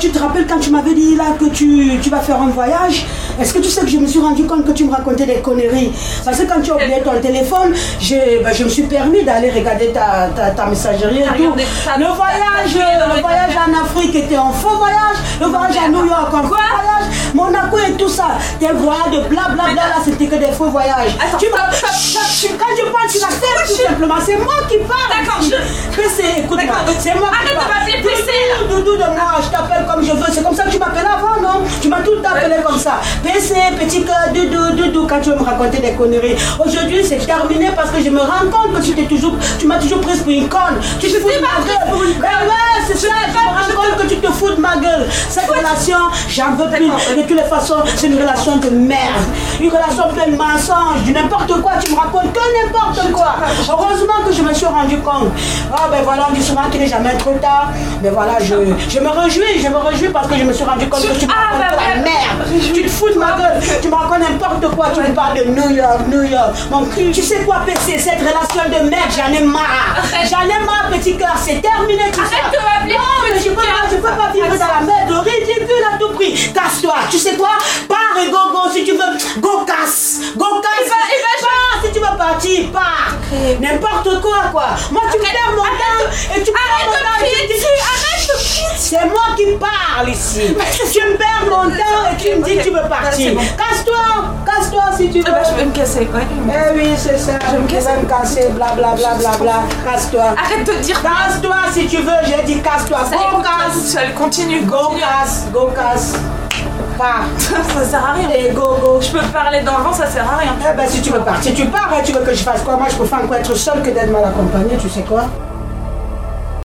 Tu te rappelles quand tu m'avais dit là que tu, tu vas faire un voyage? Est-ce que tu sais que je me suis rendu compte que tu me racontais des conneries? Parce que quand tu as oublié ton téléphone, je, ben, je me suis permis d'aller regarder ta, ta, ta messagerie et tout. regardé ta- Le voyage, le voyage en Afrique était un faux voyage. Le voyage à New York, un faux voyage. Monaco et tout ça. Tes voyages de blablabla là, c'était que des faux voyages. Attends, tu quand je parle, tu l'acceptes tout simplement. C'est moi qui parle. D'accord, C'est moi qui arrête de parle. m'appeler PC, là. Appelé comme ça. PC, petit cœur, doudou, doudou, quand tu veux me raconter des conneries. Aujourd'hui, c'est terminé parce que je me rends compte que tu t'es toujours, tu m'as toujours prise pour une conne. Tu te fous de ma gueule. Ben ouais, c'est ça, je me rends compte que tu te fous de ma gueule. Cette relation, j'en veux plus. De toutes les façons, c'est une relation de merde. Une relation pleine de mensonges, du n'importe quoi. Tu me racontes que n'importe quoi. Heureusement que je me suis rendu compte. Ah ben voilà, on dit souvent qu'il n'est jamais trop tard. Mais voilà, je, je me réjouis, je me réjouis parce que je me suis rendu compte que tu me racontes bah que la ouais. merde. Tu te fous de ma gueule. Tu me racontes n'importe quoi. Tu me parles de New York, New York. Mon cul, tu sais quoi, PC, cette relation de merde, j'en ai marre. J'en ai marre, petit cœur. C'est terminé tout ça. Arrête de m'appeler Non, mais je peux pas, je peux pas vivre dans la merde ridicule à tout prix. Casse-toi. Tu sais quoi? Pars et go, go si tu veux. Go, casse. Go, casse. Ben, je- Pars si tu veux partir. Pars. N'importe quoi, quoi. Moi, tu Arrête, perds mon temps et tu perds mon temps. Ici. Tu me perds mon temps et tu me dis que tu veux partir. Casse-toi. Casse-toi si tu veux. Eh ben, je vais me casser, ouais. Eh oui, c'est ça. Je me me casse. me casser. Bla, bla, bla, bla, bla. Casse-toi. Arrête de dire Casse-toi si tu veux, j'ai dit casse-toi. Go casse. continue, Go casse, go casse. Ça sert à rien. Et go go. Je peux parler dans le vent, ça sert à rien. Eh ben si tu veux partir, tu pars. hein. Tu veux que je fasse quoi? Moi je préfère encore être seul que d'être mal accompagné, tu sais quoi?